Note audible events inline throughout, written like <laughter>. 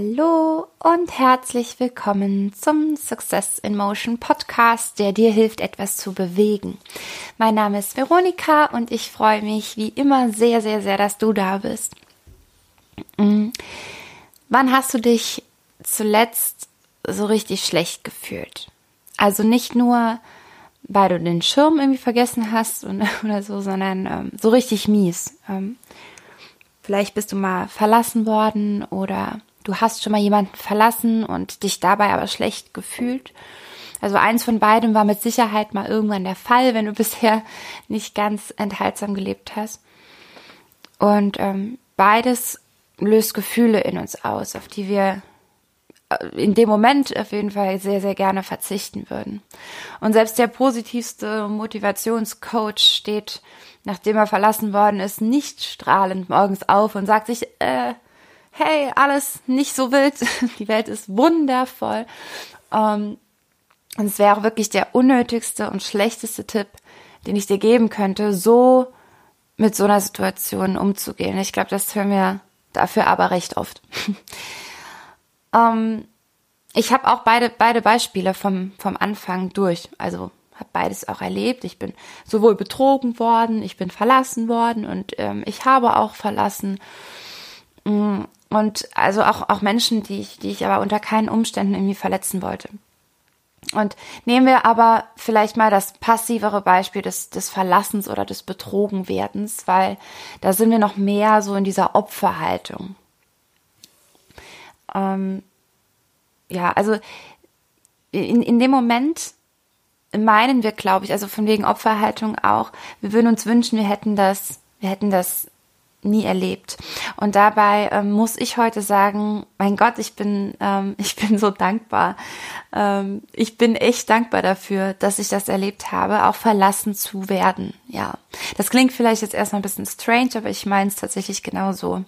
Hallo und herzlich willkommen zum Success in Motion Podcast, der dir hilft, etwas zu bewegen. Mein Name ist Veronika und ich freue mich wie immer sehr, sehr, sehr, dass du da bist. Mhm. Wann hast du dich zuletzt so richtig schlecht gefühlt? Also nicht nur, weil du den Schirm irgendwie vergessen hast <laughs> oder so, sondern ähm, so richtig mies. Ähm, vielleicht bist du mal verlassen worden oder du hast schon mal jemanden verlassen und dich dabei aber schlecht gefühlt. Also eins von beidem war mit Sicherheit mal irgendwann der Fall, wenn du <laughs> bisher nicht ganz enthaltsam gelebt hast. Und ähm, beides löst Gefühle in uns aus, auf die wir äh, in dem Moment auf jeden Fall sehr, sehr gerne verzichten würden. Und selbst der positivste Motivationscoach steht, nachdem er verlassen worden ist, nicht strahlend morgens auf und sagt sich, äh, hey, alles nicht so wild, <laughs> die Welt ist wundervoll. Ähm, und es wäre wirklich der unnötigste und schlechteste Tipp, den ich dir geben könnte, so mit so einer Situation umzugehen. Ich glaube, das hören wir dafür aber recht oft. <laughs> ähm, ich habe auch beide, beide Beispiele vom, vom Anfang durch. Also habe beides auch erlebt. Ich bin sowohl betrogen worden, ich bin verlassen worden und ähm, ich habe auch verlassen. Und also auch, auch Menschen, die ich, die ich aber unter keinen Umständen irgendwie verletzen wollte. Und nehmen wir aber vielleicht mal das passivere Beispiel des, des Verlassens oder des Betrogenwerdens, weil da sind wir noch mehr so in dieser Opferhaltung. Ähm, ja, also in, in dem Moment meinen wir, glaube ich, also von wegen Opferhaltung auch, wir würden uns wünschen, wir hätten das, wir hätten das nie erlebt. Und dabei ähm, muss ich heute sagen, mein Gott, ich bin, ähm, <laughs> ich bin so dankbar. Ähm, ich bin echt dankbar dafür, dass ich das erlebt habe, auch verlassen zu werden. Ja, das klingt vielleicht jetzt erstmal ein bisschen strange, aber ich meine es tatsächlich genauso.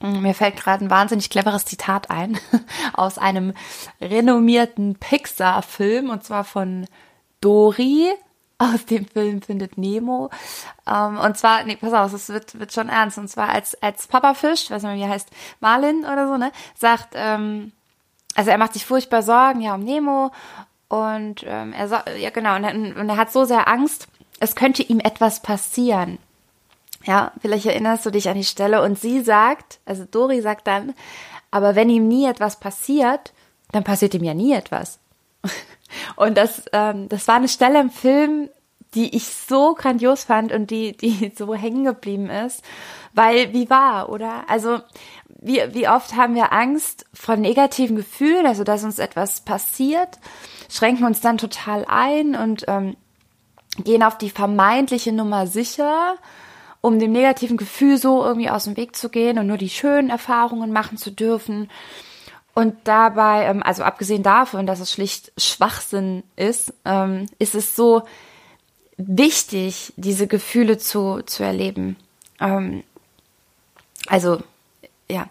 Mm, mir fällt gerade ein wahnsinnig cleveres Zitat ein <laughs> aus einem renommierten Pixar-Film und zwar von Dory aus dem Film Findet Nemo. Ähm, und zwar, nee, pass auf, es wird, wird schon ernst. Und zwar als, als Papa Fisch, weiß nicht, wie er heißt, Marlin oder so, ne, sagt, ähm, also er macht sich furchtbar Sorgen, ja, um Nemo. Und ähm, er ja genau, und und er hat so sehr Angst, es könnte ihm etwas passieren. Ja, vielleicht erinnerst du dich an die Stelle und sie sagt, also Dori sagt dann, aber wenn ihm nie etwas passiert, dann passiert ihm ja nie etwas. <laughs> Und das, ähm, das war eine Stelle im Film, die ich so grandios fand und die, die <laughs> so hängen geblieben ist, weil wie war, oder? Also wie, wie oft haben wir Angst vor negativen Gefühlen, also dass uns etwas passiert, schränken uns dann total ein und ähm, gehen auf die vermeintliche Nummer sicher, um dem negativen Gefühl so irgendwie aus dem Weg zu gehen und nur die schönen Erfahrungen machen zu dürfen. Und dabei, ähm, also abgesehen davon, dass es schlicht Schwachsinn ist, ähm, ist es so wichtig, diese Gefühle zu, zu erleben. Ähm, also, ja.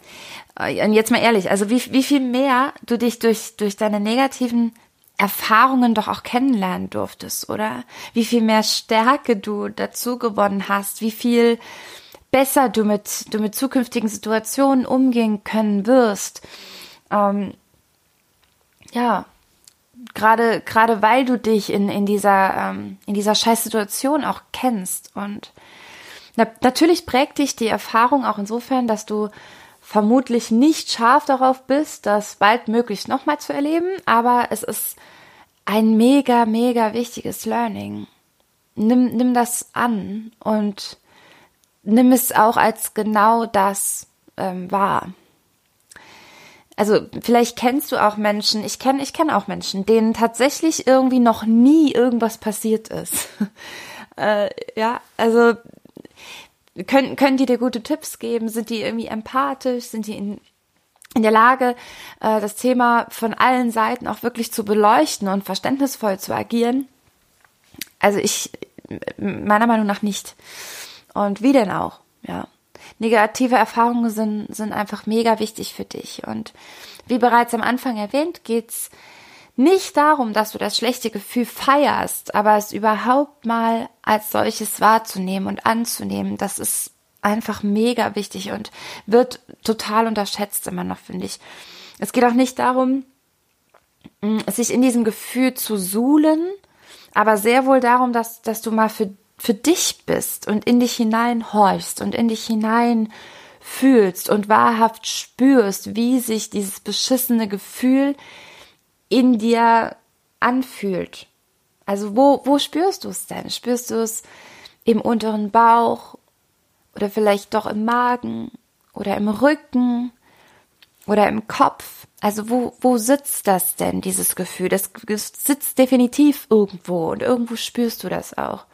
Äh, und jetzt mal ehrlich, also wie, wie viel mehr du dich durch, durch deine negativen Erfahrungen doch auch kennenlernen durftest, oder? Wie viel mehr Stärke du dazu gewonnen hast, wie viel besser du mit, du mit zukünftigen Situationen umgehen können wirst ähm, ja, gerade gerade weil du dich in in dieser ähm, in dieser Scheißsituation auch kennst. Und na, natürlich prägt dich die Erfahrung auch insofern, dass du vermutlich nicht scharf darauf bist, das baldmöglichst nochmal zu erleben, aber es ist ein mega mega wichtiges Learning. Nimm nimm das an und nimm es auch als genau das ähm, wahr also vielleicht kennst du auch Menschen, ich kenne ich kenne auch Menschen, denen tatsächlich irgendwie noch nie irgendwas passiert ist. <laughs> äh, ja, also können, können die dir gute Tipps geben? Sind die irgendwie empathisch? Sind die in, in der Lage, äh, das Thema von allen Seiten auch wirklich zu beleuchten und verständnisvoll zu agieren? Also ich, meiner Meinung nach nicht. Und wie denn auch, ja negative Erfahrungen sind, sind einfach mega wichtig für dich. Und wie bereits am Anfang erwähnt, geht's nicht darum, dass du das schlechte Gefühl feierst, aber es überhaupt mal als solches wahrzunehmen und anzunehmen, dass es einfach mega wichtig und wird total unterschätzt immer noch, finde ich. Es geht auch nicht darum, mm, sich in diesem Gefühl zu suhlen, aber sehr wohl darum, dass, dass du mal für, für dich bist und in dich hineinhorchst und in dich hinein fühlst und wahrhaft spürst, wie sich dieses beschissene Gefühl in dir anfühlt. Also wo, wo spürst du es denn? Spürst du es im unteren Bauch oder vielleicht doch im Magen oder im Rücken oder im Kopf? Also wo, wo sitzt das denn, dieses Gefühl? Das sitzt definitiv irgendwo und irgendwo spürst du das auch.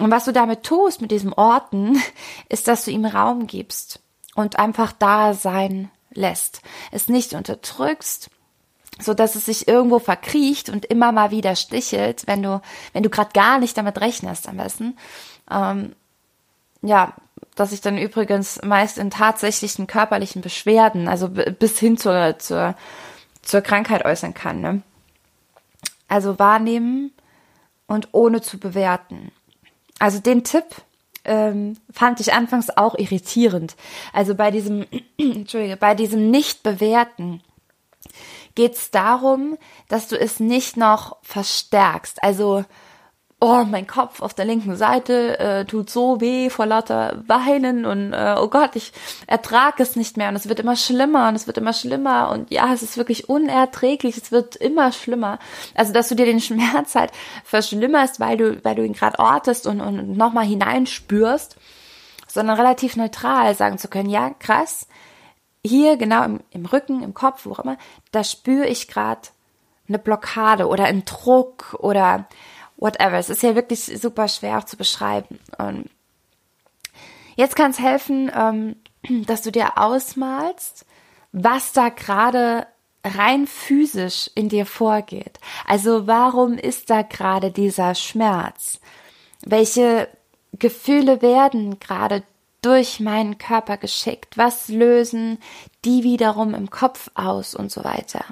Und was du damit tust, mit diesem Orten, <laughs> ist, dass du ihm Raum gibst und einfach da sein lässt. Es nicht unterdrückst, so dass es sich irgendwo verkriecht und immer mal wieder stichelt, wenn du, wenn du gerade gar nicht damit rechnest am besten. Ähm, ja, dass sich dann übrigens meist in tatsächlichen körperlichen Beschwerden, also bis hin zur, zur, zur Krankheit äußern kann. Ne? Also wahrnehmen und ohne zu bewerten. Also den Tipp ähm, fand ich anfangs auch irritierend. Also bei diesem, <clears throat> Entschuldige, bei diesem Nicht-Bewerten geht es darum, dass du es nicht noch verstärkst. Also oh, mein Kopf auf der linken Seite äh, tut so weh vor lauter Weinen und äh, oh Gott, ich ertrage es nicht mehr und es wird immer schlimmer und es wird immer schlimmer und ja, es ist wirklich unerträglich, es wird immer schlimmer. Also, dass du dir den Schmerz halt verschlimmerst, weil du, weil du ihn gerade ortest und, und nochmal hineinspürst, sondern relativ neutral sagen zu können, ja, krass, hier genau im, im Rücken, im Kopf, wo auch immer, da spüre ich gerade eine Blockade oder einen Druck oder whatever. Es ist ja wirklich super schwer auch zu beschreiben. Und jetzt kann es helfen, ähm, <clears throat> dass du dir ausmalst, was da gerade rein physisch in dir vorgeht. Also warum ist da gerade dieser Schmerz? Welche Gefühle werden gerade durch meinen Körper geschickt? Was lösen die wiederum im Kopf aus und so weiter?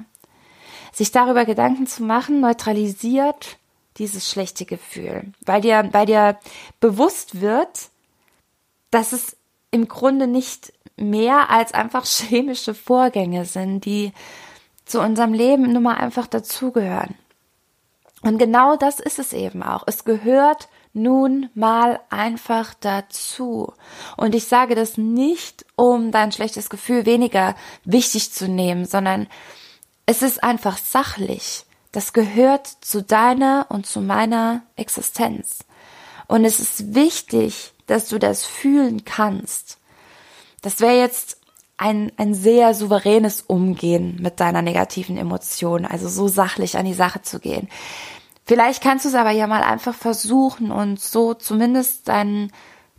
Sich darüber Gedanken zu machen, neutralisiert dieses schlechte Gefühl, weil dir, weil dir bewusst wird, dass es im Grunde nicht mehr als einfach <laughs> chemische Vorgänge sind, die zu unserem Leben nun mal einfach dazugehören. Und genau das ist es eben auch. Es gehört nun mal einfach dazu. Und ich sage das nicht, um dein schlechtes Gefühl weniger wichtig zu nehmen, sondern es ist einfach sachlich. Das gehört zu deiner und zu meiner Existenz. Und es ist wichtig, dass du das fühlen kannst. Das wäre jetzt ein, ein sehr souveränes Umgehen mit deiner negativen Emotion, also so sachlich an die Sache zu gehen. Vielleicht kannst du es aber ja mal einfach versuchen und so zumindest deinen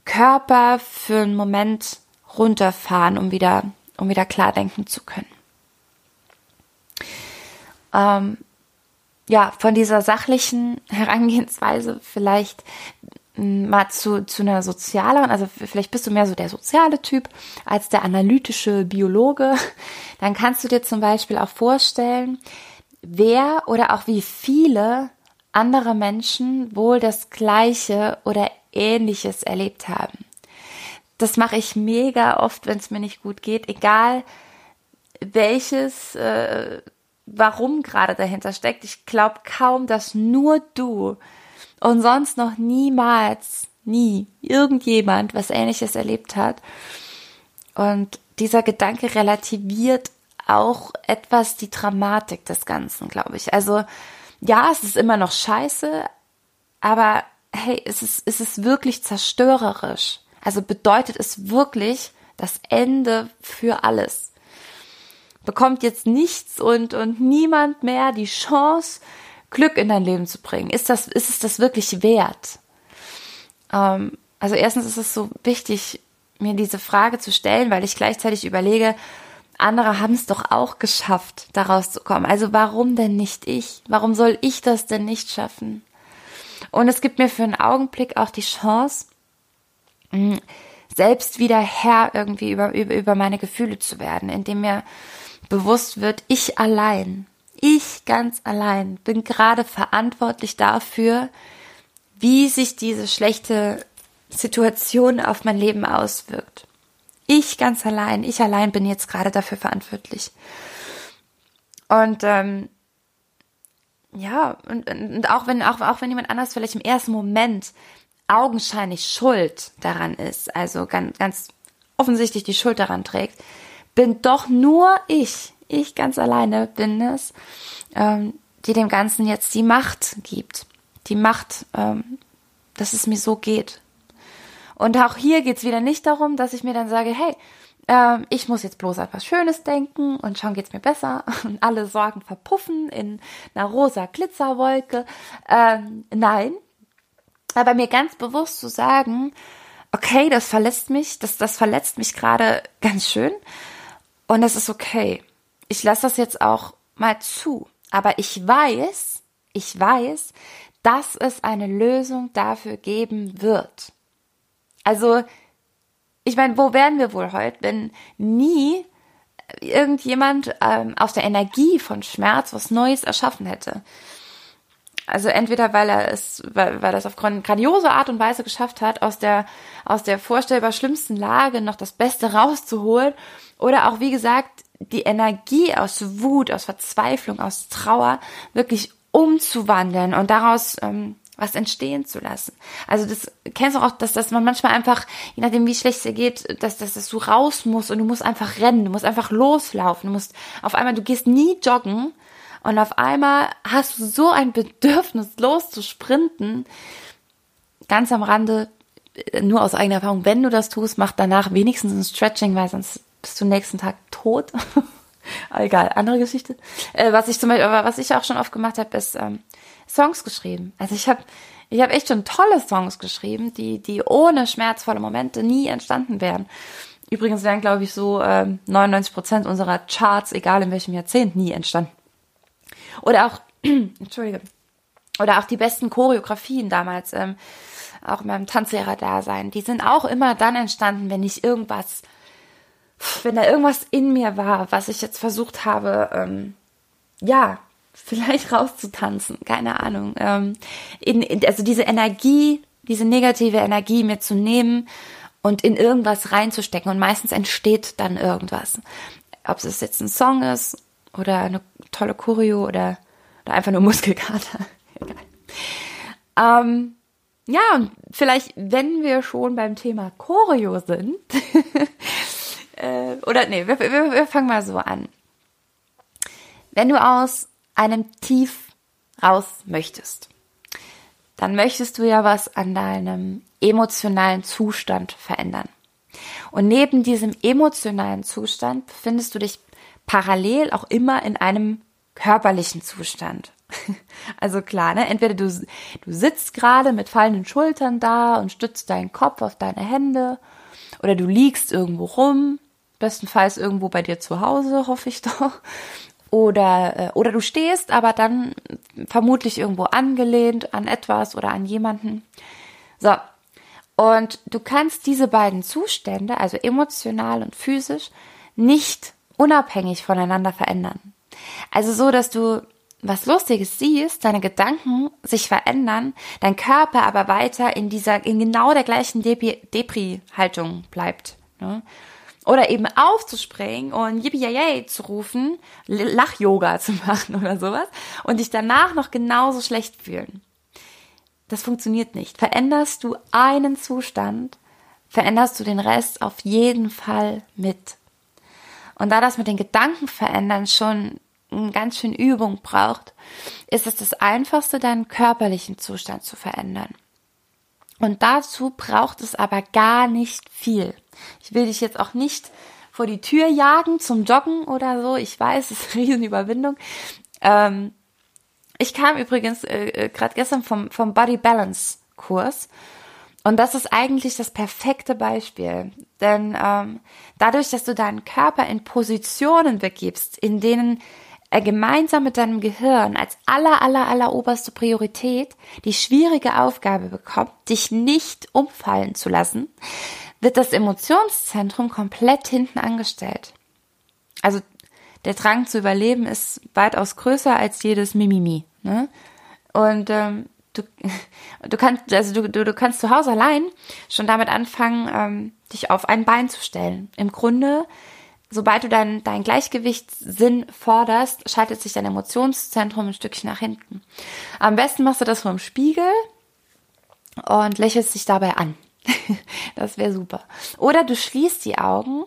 Körper für einen Moment runterfahren, um wieder, um wieder klar denken zu können. Ähm, ja, von dieser sachlichen Herangehensweise vielleicht mm, mal zu, zu einer sozialeren, also vielleicht bist du mehr so der soziale Typ als der analytische Biologe, <laughs> dann kannst du dir zum Beispiel auch vorstellen, wer oder auch wie viele andere Menschen wohl das Gleiche oder Ähnliches erlebt haben. Das mache ich mega oft, wenn es mir nicht gut geht, egal welches äh, warum gerade dahinter steckt. Ich glaube kaum, dass nur du und sonst noch niemals, nie irgendjemand was ähnliches erlebt hat. Und dieser Gedanke relativiert auch etwas die Dramatik des Ganzen, glaube ich. Also ja, es ist immer noch scheiße, aber hey, es ist, es ist wirklich zerstörerisch. Also bedeutet es wirklich das Ende für alles bekommt jetzt nichts und, und niemand mehr die Chance, Glück in dein Leben zu bringen. Ist das, ist es das wirklich wert? Ähm, also erstens ist es so wichtig, mir diese Frage zu stellen, weil ich gleichzeitig überlege, andere haben es doch auch geschafft, daraus zu kommen. Also warum denn nicht ich? Warum soll ich das denn nicht schaffen? Und es gibt mir für einen Augenblick auch die Chance, hm, selbst wieder Herr irgendwie über, über, über meine Gefühle zu werden, indem mir bewusst wird, ich allein, ich ganz allein bin gerade verantwortlich dafür, wie sich diese schlechte Situation auf mein Leben auswirkt. Ich ganz allein, ich allein bin jetzt gerade dafür verantwortlich. Und ähm, ja, und, und auch wenn auch, auch wenn jemand anders vielleicht im ersten Moment augenscheinlich schuld daran ist, also ganz, ganz offensichtlich die Schuld daran trägt, bin doch nur ich, ich ganz alleine bin es, ähm, die dem Ganzen jetzt die Macht gibt. Die Macht, ähm, dass es mir so geht. Und auch hier geht's wieder nicht darum, dass ich mir dann sage, hey, ähm, ich muss jetzt bloß an was Schönes denken und schon geht's mir besser <laughs> und alle Sorgen verpuffen in einer rosa Glitzerwolke. Ähm, nein, aber mir ganz bewusst zu sagen, okay, das verletzt mich, das, das verletzt mich gerade ganz schön und es ist okay. Ich lasse das jetzt auch mal zu. Aber ich weiß, ich weiß, dass es eine Lösung dafür geben wird. Also, ich meine, wo wären wir wohl heute, wenn nie irgendjemand ähm, aus der Energie von Schmerz was Neues erschaffen hätte? Also entweder weil er es, weil, weil es auf grandiose Art und Weise geschafft hat, aus der aus der vorstellbar schlimmsten Lage noch das Beste rauszuholen, oder auch wie gesagt die Energie aus Wut, aus Verzweiflung, aus Trauer wirklich umzuwandeln und daraus ähm, was entstehen zu lassen. Also das kennst du auch, dass, dass man manchmal einfach, je nachdem wie schlecht es dir geht, dass, dass, dass du raus musst und du musst einfach rennen, du musst einfach loslaufen, du musst auf einmal, du gehst nie joggen und auf einmal hast du so ein Bedürfnis loszusprinten. Ganz am Rande, äh, nur aus eigener Erfahrung, wenn du das tust, mach danach wenigstens ein Stretching, weil sonst bist du nächsten Tag tot. <laughs> Egal, andere Geschichte. Äh, was ich zum Beispiel, was ich auch schon oft gemacht habe, ist ähm, Songs geschrieben. Also ich habe ich habe echt schon tolle Songs geschrieben, die die ohne schmerzvolle Momente nie entstanden wären. Übrigens wären, glaube ich, so ähm, 99 Prozent unserer Charts, egal in welchem Jahrzehnt, nie entstanden. Oder auch, <clears throat> Entschuldige, oder auch die besten Choreografien damals, ähm, auch in meinem Tanzlehrer-Dasein, die sind auch immer dann entstanden, wenn ich irgendwas wenn da irgendwas in mir war, was ich jetzt versucht habe, ähm, ja, vielleicht rauszutanzen, keine Ahnung. Ähm, in, in, also diese Energie, diese negative Energie mir zu nehmen und in irgendwas reinzustecken. Und meistens entsteht dann irgendwas. Ob es jetzt ein Song ist oder eine tolle Choreo oder, oder einfach nur <laughs> Muskelkater. Ähm, ja, und vielleicht, wenn wir schon beim Thema Choreo sind, <laughs> äh, oder nee, wir, wir, wir fangen mal so an. Wenn du aus einem Tief raus möchtest, dann möchtest du ja was an deinem emotionalen Zustand verändern. Und neben diesem emotionalen Zustand befindest du dich parallel auch immer in einem körperlichen Zustand. <laughs> Also klar, ne? Entweder du, du sitzt gerade mit fallenden Schultern da und stützt deinen Kopf auf deine Hände oder du liegst irgendwo rum bestenfalls irgendwo bei dir zu Hause, hoffe ich doch. Oder, äh, oder du stehst, aber dann vermutlich irgendwo angelehnt an etwas oder an jemanden. So. Und du kannst diese beiden Zustände, also emotional und physisch, nicht unabhängig voneinander verändern. Also so, dass du was Lustiges siehst, deine Gedanken sich verändern, dein Körper aber weiter in dieser, in genau der gleichen Depri-Haltung bleibt. Ne? Oder eben aufzuspringen und yippie zu rufen, Lach-Yoga <laughs> zu machen oder sowas und dich danach noch genauso schlecht fühlen. Das funktioniert nicht. Veränderst du einen Zustand, veränderst du den Rest auf jeden Fall mit. Und da das mit den Gedanken verändern schon ganz schön Übung braucht, ist es das einfachste, deinen körperlichen Zustand zu verändern. Und dazu braucht es aber gar nicht viel. Ich will dich jetzt auch nicht vor die Tür jagen zum Joggen oder so. Ich weiß, es ist eine Riesenüberwindung. Ähm, ich kam übrigens äh, äh gerade gestern vom, vom Body Balance Kurs. Und das ist eigentlich das perfekte Beispiel. Denn ähm, dadurch, dass du deinen Körper in Positionen begibst, in denen er gemeinsam mit deinem Gehirn als aller, aller, aller oberste Priorität die schwierige Aufgabe bekommt, dich nicht umfallen zu lassen, wird das Emotionszentrum komplett hinten angestellt. Also der Drang zu überleben ist weitaus größer als jedes Mimimi. Ne? Und ähm, du, du kannst, also du, du, du kannst zu Hause allein schon damit anfangen, ähm, dich auf ein Bein zu stellen. Im Grunde, sobald du dein, dein Gleichgewichtssinn forderst, schaltet sich dein Emotionszentrum ein Stückchen nach hinten. Am besten machst du das vor dem Spiegel und lächelst dich dabei an. <laughs> das wäre super. Oder du schließt die Augen,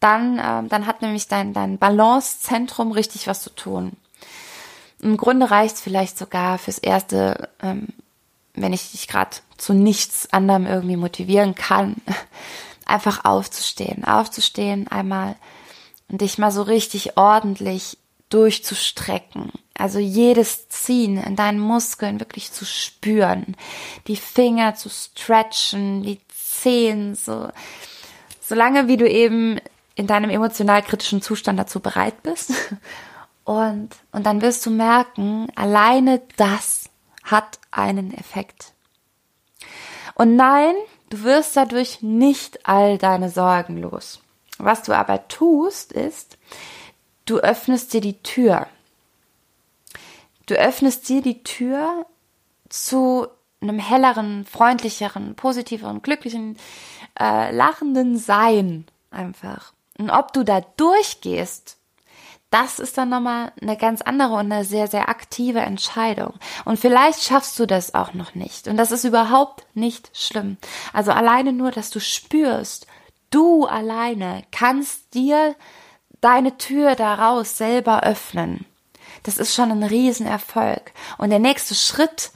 dann, ähm, dann hat nämlich dein, dein Balancezentrum richtig was zu tun. Im Grunde reicht es vielleicht sogar fürs Erste, ähm, wenn ich dich gerade zu nichts anderem irgendwie motivieren kann, <laughs> einfach aufzustehen, aufzustehen einmal und dich mal so richtig ordentlich durchzustrecken. Also jedes Ziehen in deinen Muskeln wirklich zu spüren, die Finger zu stretchen, die Zehen so, solange wie du eben in deinem emotional kritischen Zustand dazu bereit bist <laughs> und, und dann wirst du merken, alleine das hat einen Effekt. Und nein, du wirst dadurch nicht all deine Sorgen los. Was du aber tust, ist, du öffnest dir die Tür. Du öffnest dir die Tür zu einem helleren, freundlicheren, positiveren, glücklichen, äh, lachenden Sein einfach. Und ob du da durchgehst das ist dann nochmal eine ganz andere und eine sehr, sehr aktive Entscheidung. Und vielleicht schaffst du das auch noch nicht. Und das ist überhaupt nicht schlimm. Also alleine nur, dass du spürst, du alleine kannst dir deine Tür daraus selber öffnen. Das ist schon ein Riesenerfolg. Und der nächste Schritt,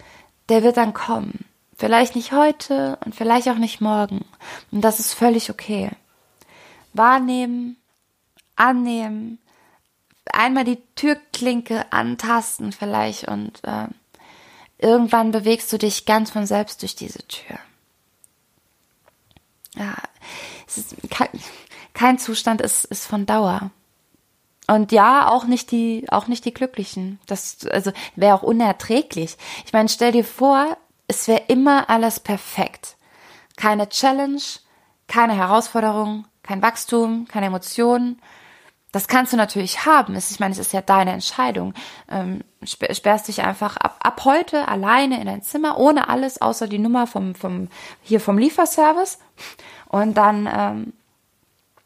der wird dann kommen. Vielleicht nicht heute und vielleicht auch nicht morgen. Und das ist völlig okay. Wahrnehmen, annehmen, einmal die Türklinke antasten vielleicht und äh, irgendwann bewegst du dich ganz von selbst durch diese Tür. Ja, es ist kein, kein Zustand ist, ist von Dauer. Und ja, auch nicht die, auch nicht die Glücklichen. Das, also, wäre auch unerträglich. Ich meine, stell dir vor, es wäre immer alles perfekt. Keine Challenge, keine Herausforderung, kein Wachstum, keine Emotionen, das kannst du natürlich haben. Ich meine, es ist ja deine Entscheidung. Ähm, sperrst dich einfach ab, ab heute alleine in dein Zimmer, ohne alles, außer die Nummer vom, vom, hier vom Lieferservice. Und dann, ähm,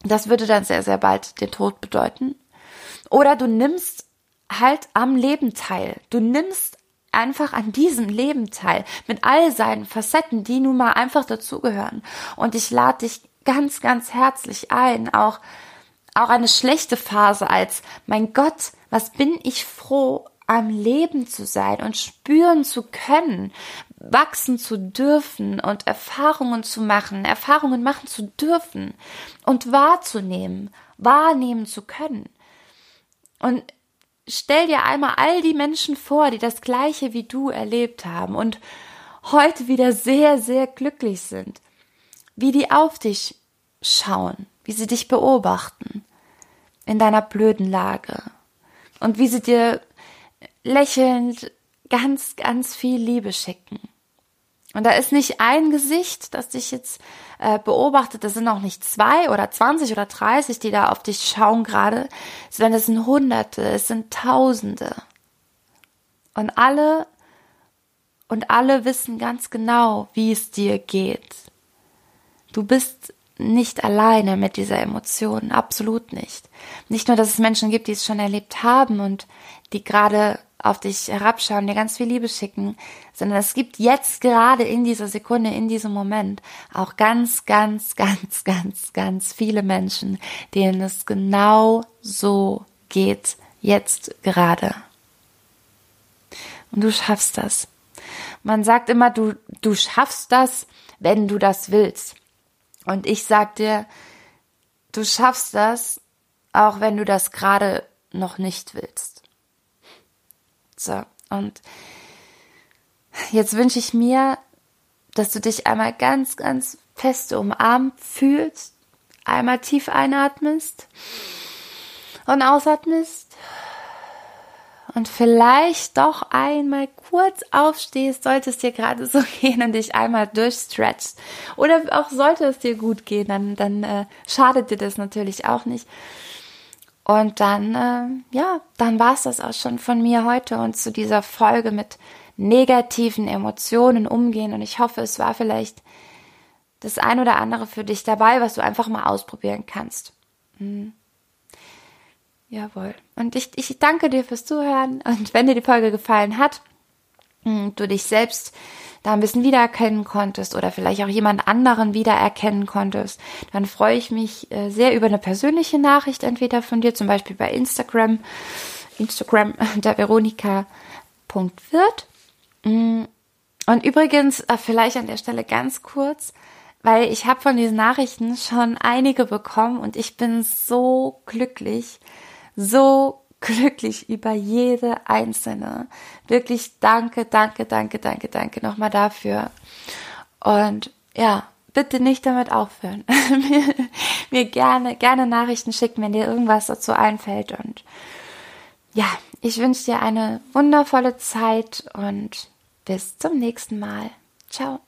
das würde dann sehr, sehr bald den Tod bedeuten. Oder du nimmst halt am Leben teil. Du nimmst einfach an diesem Leben teil. Mit all seinen Facetten, die nun mal einfach dazugehören. Und ich lade dich ganz, ganz herzlich ein, auch auch eine schlechte Phase als, mein Gott, was bin ich froh, am Leben zu sein und spüren zu können, wachsen zu dürfen und Erfahrungen zu machen, Erfahrungen machen zu dürfen und wahrzunehmen, wahrnehmen zu können. Und stell dir einmal all die Menschen vor, die das gleiche wie du erlebt haben und heute wieder sehr, sehr glücklich sind, wie die auf dich schauen, wie sie dich beobachten, in deiner blöden Lage und wie sie dir lächelnd ganz, ganz viel Liebe schicken. Und da ist nicht ein Gesicht, das dich jetzt äh, beobachtet, das sind auch nicht zwei oder zwanzig oder dreißig, die da auf dich schauen gerade, sondern es sind Hunderte, es sind Tausende. Und alle, und alle wissen ganz genau, wie es dir geht. Du bist nicht alleine mit dieser Emotion, absolut nicht. Nicht nur, dass es Menschen gibt, die es schon erlebt haben und die gerade auf dich herabschauen, dir ganz viel Liebe schicken, sondern es gibt jetzt gerade in dieser Sekunde, in diesem Moment auch ganz, ganz, <laughs> ganz, ganz, ganz viele Menschen, denen es genau so geht, jetzt gerade. Und du schaffst das. Man sagt immer, du, du schaffst das, wenn du das willst. Und ich sag dir, du schaffst das, auch wenn du das gerade noch nicht willst. So, und jetzt wünsche ich mir, dass du dich einmal ganz, ganz fest umarmt fühlst, einmal tief einatmest und ausatmest und vielleicht doch einmal kurz aufstehst, sollte es dir gerade so <laughs> gehen und dich einmal durchstretchst. Oder auch sollte es dir gut gehen, dann, dann äh, schadet dir das natürlich auch nicht. Und dann, äh, ja, dann war es das auch schon von mir heute und zu dieser Folge mit negativen Emotionen umgehen. Und ich hoffe, es war vielleicht das ein oder andere für dich dabei, was du einfach mal ausprobieren kannst. Mhm. Jawohl. Und ich, ich danke dir fürs Zuhören. Und wenn dir die Folge gefallen hat, hm, du dich selbst da ein bisschen wiedererkennen konntest oder vielleicht auch jemand anderen wiedererkennen konntest, dann freue ich mich äh, sehr über eine persönliche Nachricht, entweder von dir, zum Beispiel bei Instagram, Instagram <laughs> der Veronika.wirt. Hm, und übrigens, äh, vielleicht an der Stelle ganz kurz, weil ich habe von diesen Nachrichten schon einige bekommen und ich bin so glücklich, so glücklich über jede einzelne. Wirklich danke, danke, danke, danke, danke nochmal dafür. Und ja, bitte nicht damit aufhören. <laughs> mir, mir gerne, gerne Nachrichten schicken, wenn dir irgendwas dazu einfällt. Und ja, ich wünsche dir eine wundervolle Zeit und bis zum nächsten Mal. Ciao.